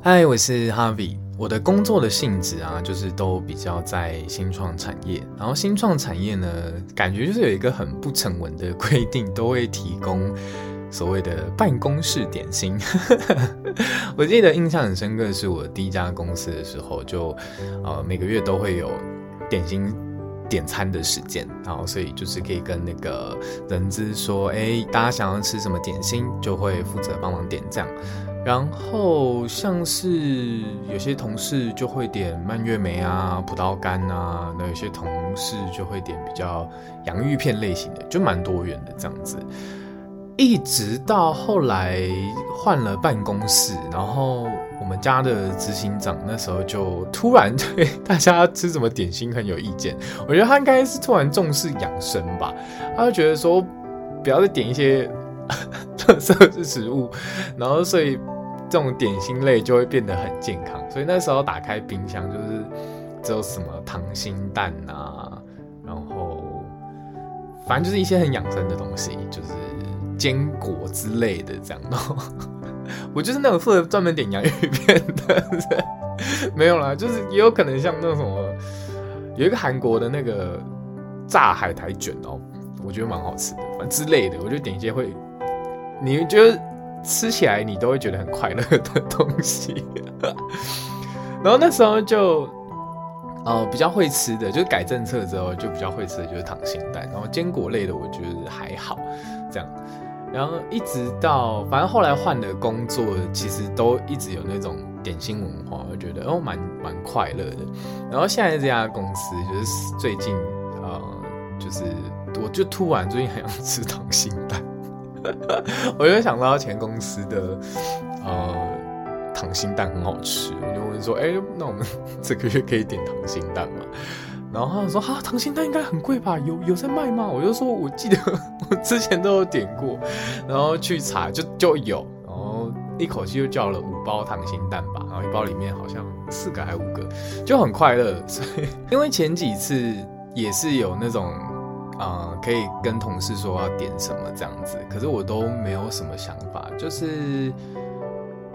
嗨，我是 Harvie。我的工作的性质啊，就是都比较在新创产业。然后新创产业呢，感觉就是有一个很不成文的规定，都会提供所谓的办公室点心。我记得印象很深刻的是，我第一家公司的时候就，就呃每个月都会有点心点餐的时间，然后所以就是可以跟那个人资说，哎，大家想要吃什么点心，就会负责帮忙点这样。然后像是有些同事就会点蔓越莓啊、葡萄干啊，那有些同事就会点比较洋芋片类型的，就蛮多元的这样子。一直到后来换了办公室，然后我们家的执行长那时候就突然对 大家吃什么点心很有意见。我觉得他应该是突然重视养生吧，他就觉得说不要再点一些特色的食物，然后所以。这种点心类就会变得很健康，所以那时候打开冰箱就是只有什么溏心蛋啊，然后反正就是一些很养生的东西，就是坚果之类的这样。然 后我就是那种负责专门点洋芋片的，没有啦，就是也有可能像那种什么，有一个韩国的那个炸海苔卷哦，我觉得蛮好吃的，反正之类的，我就点一些会，你觉得？吃起来你都会觉得很快乐的东西，然后那时候就呃比较会吃的，就是改政策之后就比较会吃的就是溏心蛋，然后坚果类的我觉得还好这样，然后一直到反正后来换的工作，其实都一直有那种点心文化，我觉得哦蛮蛮快乐的。然后现在这家公司就是最近呃就是我就突然最近很想吃溏心蛋。我就想到前公司的呃溏心蛋很好吃，我就问说，哎、那我们这个月可以点溏心蛋吗？然后他说，哈，溏心蛋应该很贵吧？有有在卖吗？我就说，我记得 我之前都有点过，然后去查就就有，然后一口气就叫了五包溏心蛋吧，然后一包里面好像四个还五个，就很快乐。所以因为前几次也是有那种。呃，可以跟同事说要点什么这样子，可是我都没有什么想法，就是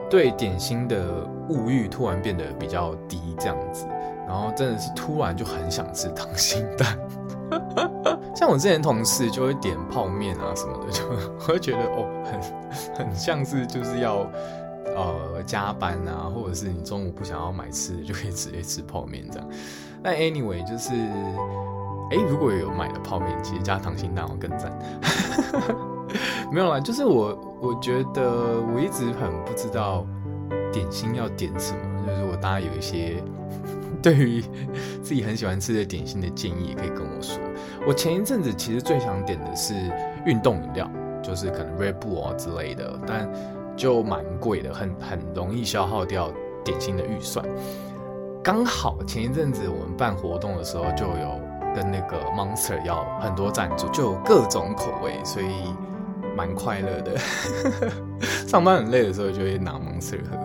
对点心的物欲突然变得比较低这样子，然后真的是突然就很想吃溏心蛋。像我之前同事就会点泡面啊什么的，就我会觉得哦，很很像是就是要呃加班啊，或者是你中午不想要买吃的，就可以直接吃泡面这样。但 anyway 就是。哎，如果有买的泡面，其实加溏心蛋会更赞。没有啦，就是我我觉得我一直很不知道点心要点什么。就是如果大家有一些 对于自己很喜欢吃的点心的建议，也可以跟我说。我前一阵子其实最想点的是运动饮料，就是可能 Red Bull 啊之类的，但就蛮贵的，很很容易消耗掉点心的预算。刚好前一阵子我们办活动的时候就有。跟那个 Monster 要很多赞助，就有各种口味，所以蛮快乐的。上班很累的时候，就会拿 Monster 喝。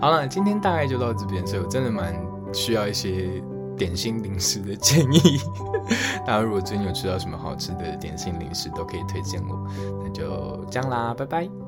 好了，今天大概就到这边，所以我真的蛮需要一些点心零食的建议。大家如果最近有吃到什么好吃的点心零食，都可以推荐我。那就这样啦，拜拜。